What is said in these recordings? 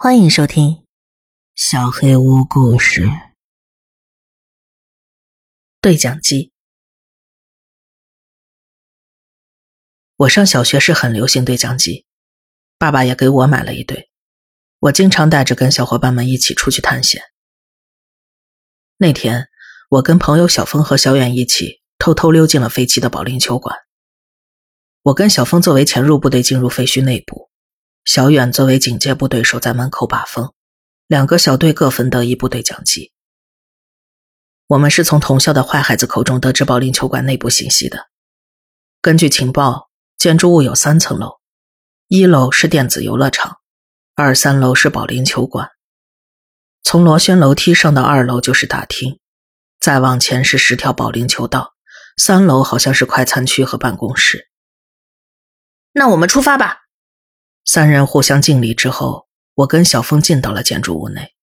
欢迎收听《小黑屋故事》对讲机。我上小学时很流行对讲机，爸爸也给我买了一对，我经常带着跟小伙伴们一起出去探险。那天，我跟朋友小峰和小远一起偷偷溜进了废弃的保龄球馆。我跟小峰作为潜入部队进入废墟内部。小远作为警戒部队守在门口把风，两个小队各分得一部对讲机。我们是从同校的坏孩子口中得知保龄球馆内部信息的。根据情报，建筑物有三层楼，一楼是电子游乐场，二三楼是保龄球馆。从螺旋楼梯上到二楼就是大厅，再往前是十条保龄球道，三楼好像是快餐区和办公室。那我们出发吧。三人互相敬礼之后，我跟小峰进到了建筑物内。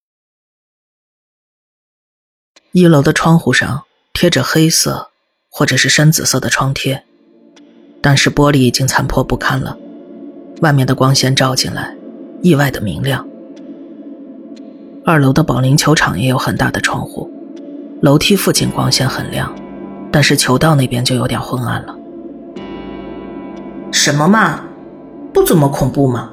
一楼的窗户上贴着黑色或者是深紫色的窗贴，但是玻璃已经残破不堪了，外面的光线照进来，意外的明亮。二楼的保龄球场也有很大的窗户，楼梯附近光线很亮，但是球道那边就有点昏暗了。什么嘛？不怎么恐怖嘛，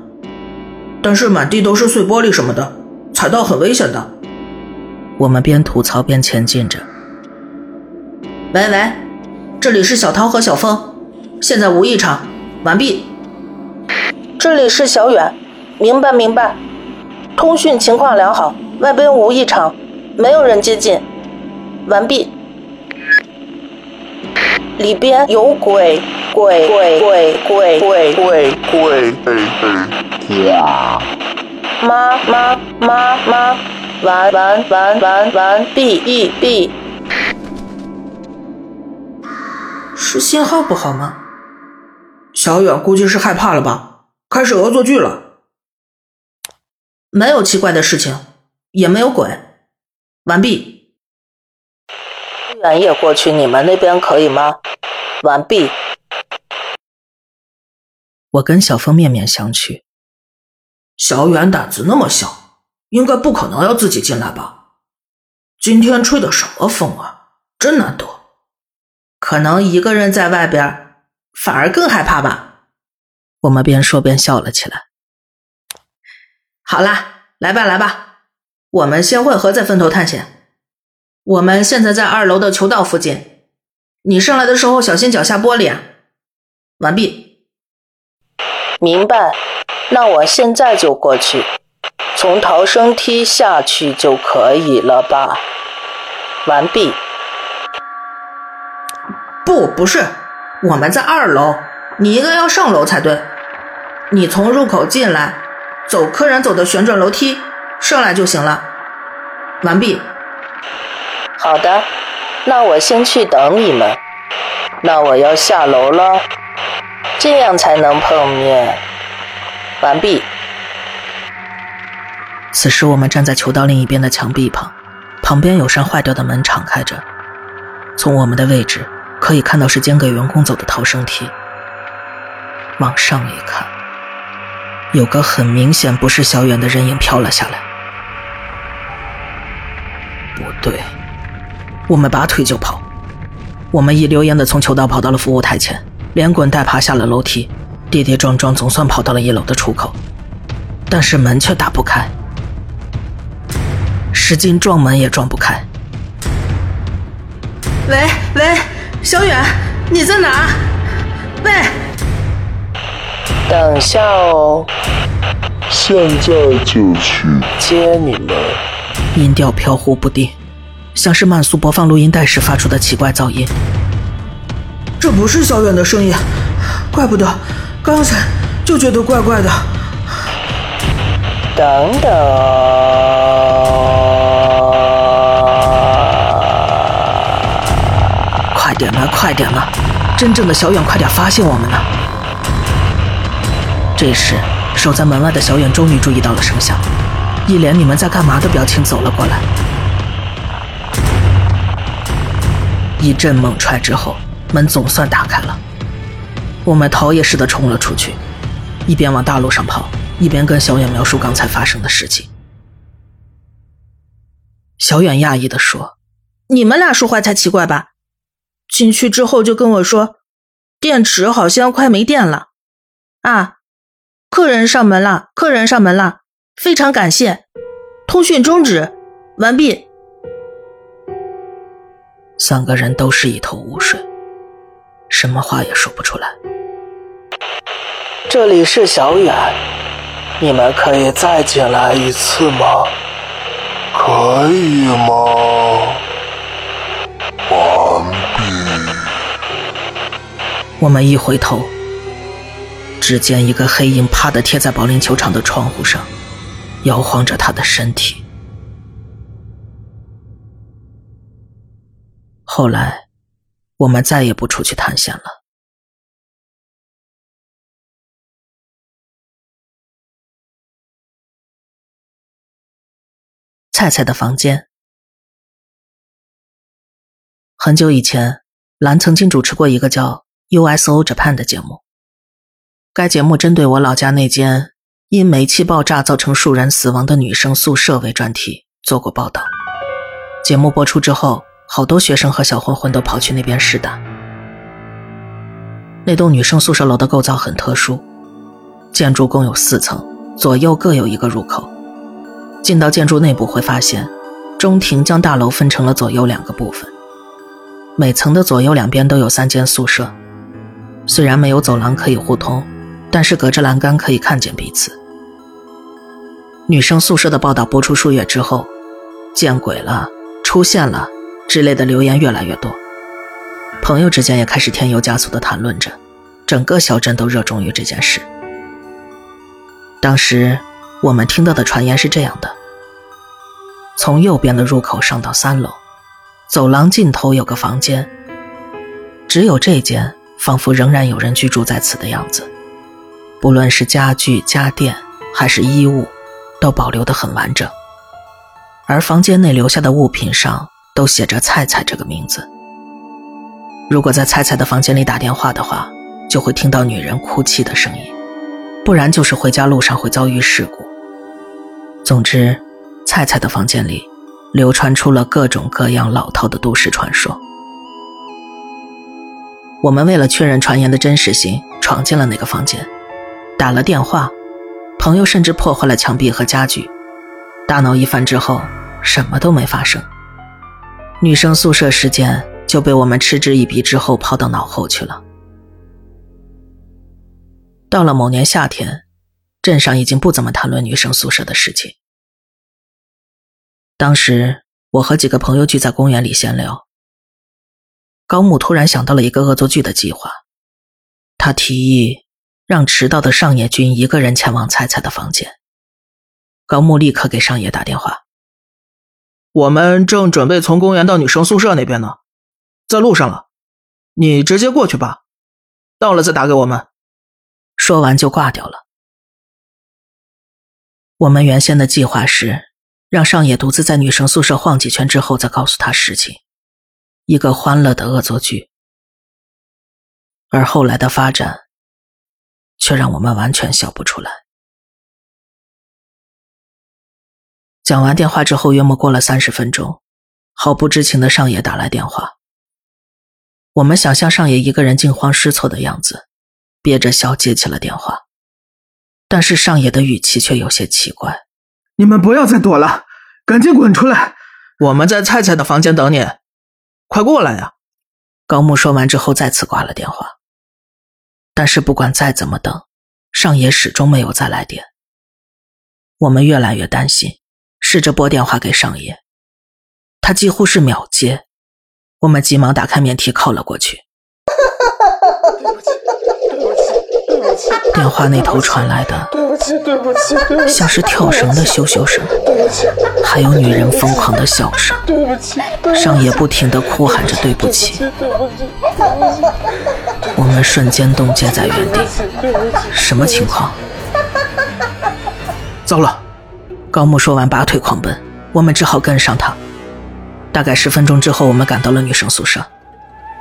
但是满地都是碎玻璃什么的，踩到很危险的。我们边吐槽边前进着。喂喂，这里是小涛和小峰，现在无异常，完毕。这里是小远，明白明白，通讯情况良好，外边无异常，没有人接近，完毕。里边有鬼。鬼鬼鬼鬼鬼鬼鬼鬼呀！妈妈妈妈，完完完完完毕毕毕。是信号不好吗？小远估计是害怕了吧，开始恶作剧了。没有奇怪的事情，也没有鬼。完毕。远也过去，你们那边可以吗？完毕。我跟小峰面面相觑。小远胆子那么小，应该不可能要自己进来吧？今天吹的什么风啊，真难得。可能一个人在外边，反而更害怕吧？我们边说边笑了起来。好啦，来吧来吧，我们先汇合再分头探险。我们现在在二楼的球道附近，你上来的时候小心脚下玻璃啊。完毕。明白，那我现在就过去，从逃生梯下去就可以了吧？完毕。不，不是，我们在二楼，你应该要上楼才对。你从入口进来，走客人走的旋转楼梯上来就行了。完毕。好的，那我先去等你们。那我要下楼了。这样才能碰面。完毕。此时我们站在球道另一边的墙壁旁，旁边有扇坏掉的门敞开着，从我们的位置可以看到是间给员工走的逃生梯。往上一看，有个很明显不是小远的人影飘了下来。不对，我们拔腿就跑，我们一溜烟的从球道跑到了服务台前。连滚带爬下了楼梯，跌跌撞撞，总算跑到了一楼的出口，但是门却打不开，使劲撞门也撞不开。喂喂，小远，你在哪？喂，等下哦，现在就去接你们。音调飘忽不定，像是慢速播放录音带时发出的奇怪噪音。这不是小远的声音，怪不得刚才就觉得怪怪的。等等，快点了，快点了！真正的小远，快点发现我们呢！这时，守在门外的小远终于注意到了声响，一脸“你们在干嘛”的表情走了过来。一阵猛踹之后。门总算打开了，我们逃也似的冲了出去，一边往大路上跑，一边跟小远描述刚才发生的事情。小远讶异的说：“你们俩说话才奇怪吧？进去之后就跟我说，电池好像快没电了。啊，客人上门了，客人上门了，非常感谢，通讯终止，完毕。”三个人都是一头雾水，什么话也说不出来。这里是小远，你们可以再进来一次吗？可以吗？完毕。我们一回头，只见一个黑影啪的贴在保龄球场的窗户上，摇晃着他的身体。后来，我们再也不出去探险了。菜菜的房间。很久以前，兰曾经主持过一个叫 USO Japan 的节目。该节目针对我老家那间因煤气爆炸造成数人死亡的女生宿舍为专题做过报道。节目播出之后，好多学生和小混混都跑去那边试胆。那栋女生宿舍楼的构造很特殊，建筑共有四层，左右各有一个入口。进到建筑内部会发现，中庭将大楼分成了左右两个部分。每层的左右两边都有三间宿舍，虽然没有走廊可以互通，但是隔着栏杆可以看见彼此。女生宿舍的报道播出数月之后，见鬼了，出现了之类的留言越来越多，朋友之间也开始添油加醋的谈论着，整个小镇都热衷于这件事。当时。我们听到的传言是这样的：从右边的入口上到三楼，走廊尽头有个房间，只有这间仿佛仍然有人居住在此的样子，不论是家具、家电还是衣物，都保留得很完整。而房间内留下的物品上都写着“菜菜”这个名字。如果在菜菜的房间里打电话的话，就会听到女人哭泣的声音，不然就是回家路上会遭遇事故。总之，菜菜的房间里流传出了各种各样老套的都市传说。我们为了确认传言的真实性，闯进了那个房间，打了电话，朋友甚至破坏了墙壁和家具。大闹一番之后，什么都没发生，女生宿舍事件就被我们嗤之以鼻，之后抛到脑后去了。到了某年夏天。镇上已经不怎么谈论女生宿舍的事情。当时我和几个朋友聚在公园里闲聊，高木突然想到了一个恶作剧的计划，他提议让迟到的上野君一个人前往菜菜的房间。高木立刻给上野打电话：“我们正准备从公园到女生宿舍那边呢，在路上了，你直接过去吧，到了再打给我们。”说完就挂掉了。我们原先的计划是让上野独自在女生宿舍晃几圈之后再告诉他实情，一个欢乐的恶作剧。而后来的发展，却让我们完全笑不出来。讲完电话之后，约莫过了三十分钟，毫不知情的上野打来电话。我们想象上野一个人惊慌失措的样子，憋着笑接起了电话。但是上野的语气却有些奇怪：“你们不要再躲了，赶紧滚出来！我们在菜菜的房间等你，快过来呀！”高木说完之后再次挂了电话。但是不管再怎么等，上野始终没有再来电。我们越来越担心，试着拨电话给上野，他几乎是秒接。我们急忙打开免提靠了过去。电话那头传来的，对不起，对不起，对不起，像是跳绳的咻咻声，对不起，还有女人疯狂的笑声，对不起，上野不停的哭喊着对不起，我们瞬间冻结在原地，什么情况？糟了！高木说完拔腿狂奔，我们只好跟上他。大概十分钟之后，我们赶到了女生宿舍，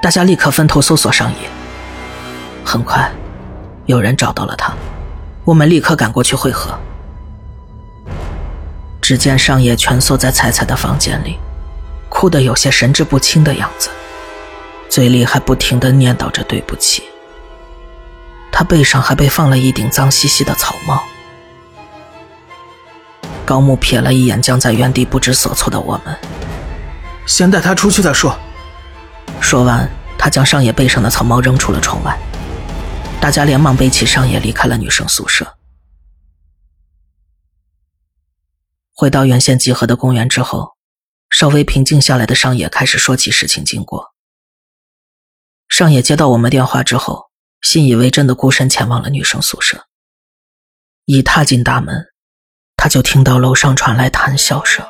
大家立刻分头搜索上野。很快。有人找到了他，我们立刻赶过去会合。只见上野蜷缩在彩彩的房间里，哭得有些神志不清的样子，嘴里还不停的念叨着对不起。他背上还被放了一顶脏兮兮的草帽。高木瞥了一眼僵在原地不知所措的我们，先带他出去再说。说完，他将上野背上的草帽扔出了窗外。大家连忙背起上野离开了女生宿舍。回到原先集合的公园之后，稍微平静下来的上野开始说起事情经过。上野接到我们电话之后，信以为真的孤身前往了女生宿舍。一踏进大门，他就听到楼上传来谈笑声。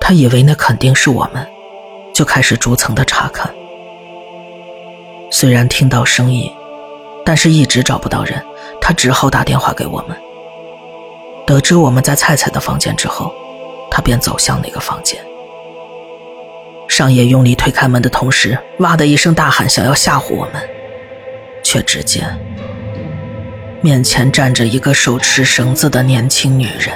他以为那肯定是我们，就开始逐层的查看。虽然听到声音，但是一直找不到人，他只好打电话给我们。得知我们在菜菜的房间之后，他便走向那个房间。上野用力推开门的同时，哇的一声大喊，想要吓唬我们，却只见面前站着一个手持绳子的年轻女人。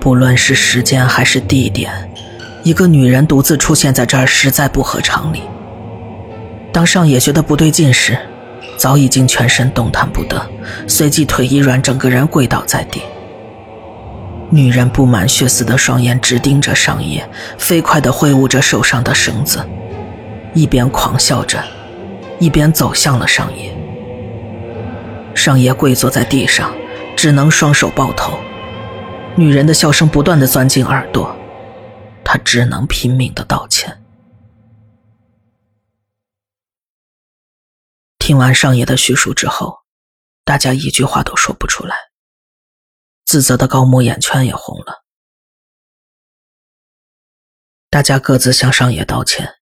不论是时间还是地点，一个女人独自出现在这儿实在不合常理。当上野觉得不对劲时，早已经全身动弹不得，随即腿一软，整个人跪倒在地。女人布满血丝的双眼直盯着上野，飞快地挥舞着手上的绳子，一边狂笑着，一边走向了上野。上野跪坐在地上，只能双手抱头。女人的笑声不断的钻进耳朵，他只能拼命的道歉。听完上野的叙述之后，大家一句话都说不出来。自责的高木眼圈也红了。大家各自向上野道歉，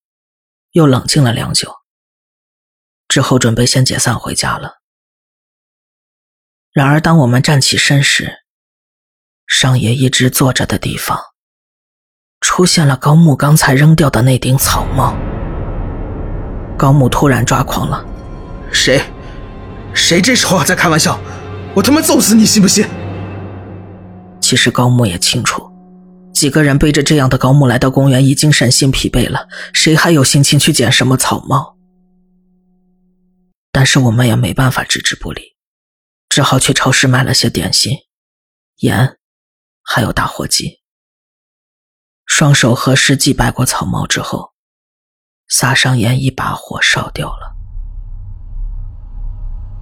又冷静了良久。之后准备先解散回家了。然而，当我们站起身时，上野一直坐着的地方，出现了高木刚才扔掉的那顶草帽。高木突然抓狂了。谁？谁这时候还在开玩笑？我他妈揍死你，信不信？其实高木也清楚，几个人背着这样的高木来到公园已经身心疲惫了，谁还有心情去捡什么草帽？但是我们也没办法置之不理，只好去超市买了些点心、盐，还有打火机。双手合十祭拜过草帽之后，撒上盐，一把火烧掉了。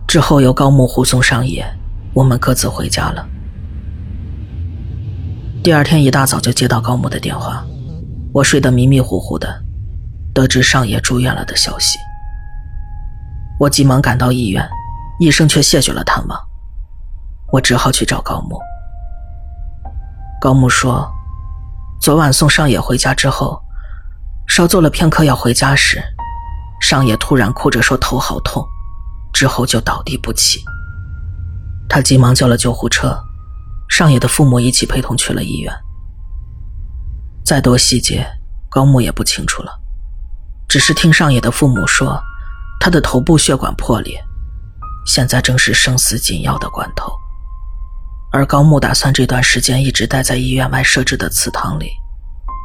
之后由高木护送上野，我们各自回家了。第二天一大早就接到高木的电话，我睡得迷迷糊糊的，得知上野住院了的消息。我急忙赶到医院，医生却谢绝了探望，我只好去找高木。高木说，昨晚送上野回家之后，稍坐了片刻要回家时，上野突然哭着说头好痛。之后就倒地不起，他急忙叫了救护车，上野的父母一起陪同去了医院。再多细节，高木也不清楚了，只是听上野的父母说，他的头部血管破裂，现在正是生死紧要的关头，而高木打算这段时间一直待在医院外设置的祠堂里，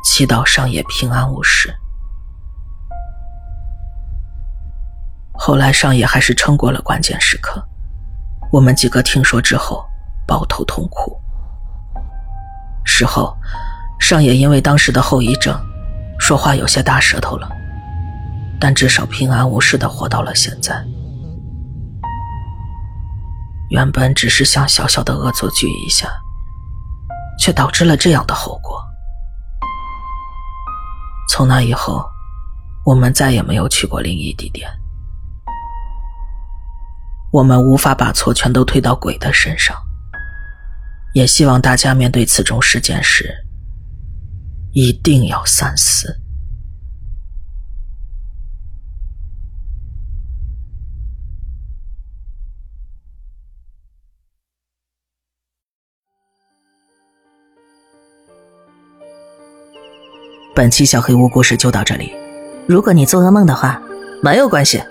祈祷上野平安无事。后来上野还是撑过了关键时刻，我们几个听说之后抱头痛哭。事后，上野因为当时的后遗症，说话有些大舌头了，但至少平安无事的活到了现在。原本只是想小小的恶作剧一下，却导致了这样的后果。从那以后，我们再也没有去过灵异地点。我们无法把错全都推到鬼的身上，也希望大家面对此种事件时，一定要三思。本期小黑屋故事就到这里，如果你做噩梦的话，没有关系，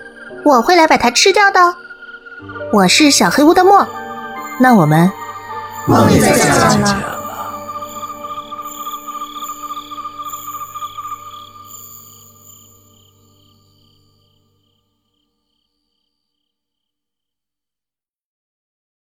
我会来把它吃掉的。我是小黑屋的墨，那我们梦里再见了。